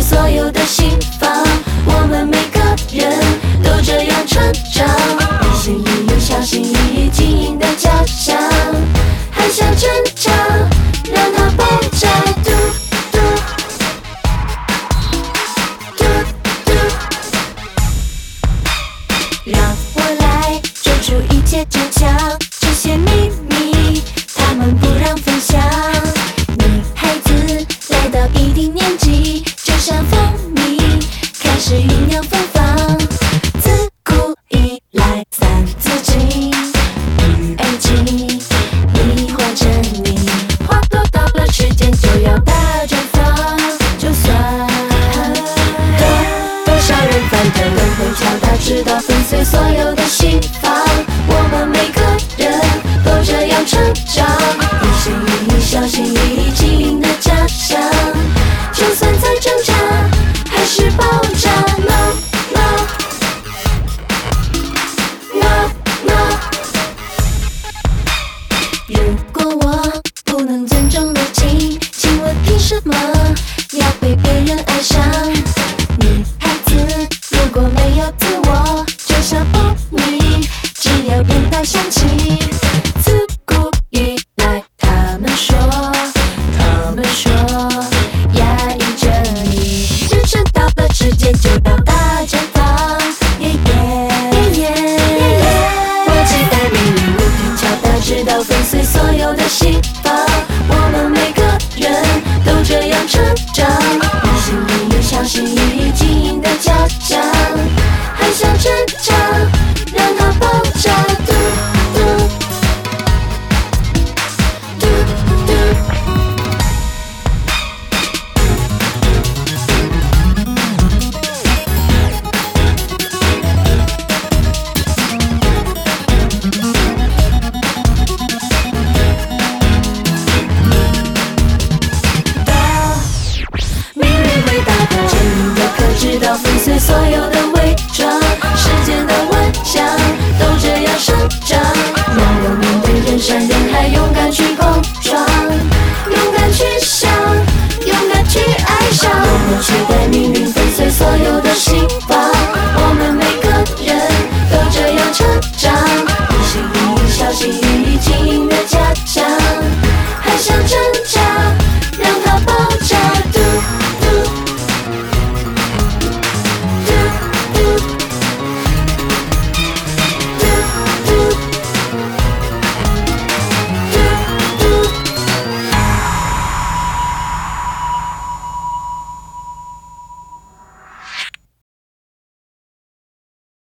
所有的心房。我们每个人都这样成长，一心一意，小心翼翼经营的家乡，还想挣扎，让它爆炸。嘟嘟嘟嘟，让我来揪出一切真相，这些秘密要，粉碎所有的心防。我们每个人都这样成长，一心一意，小心翼翼经营的家乡，就算再挣扎，还是爆炸。No no no no。如果我不能尊重的情，请问凭什么要被别人爱上？所有的伪装。世间的万象都这样生长，要有面对人山人，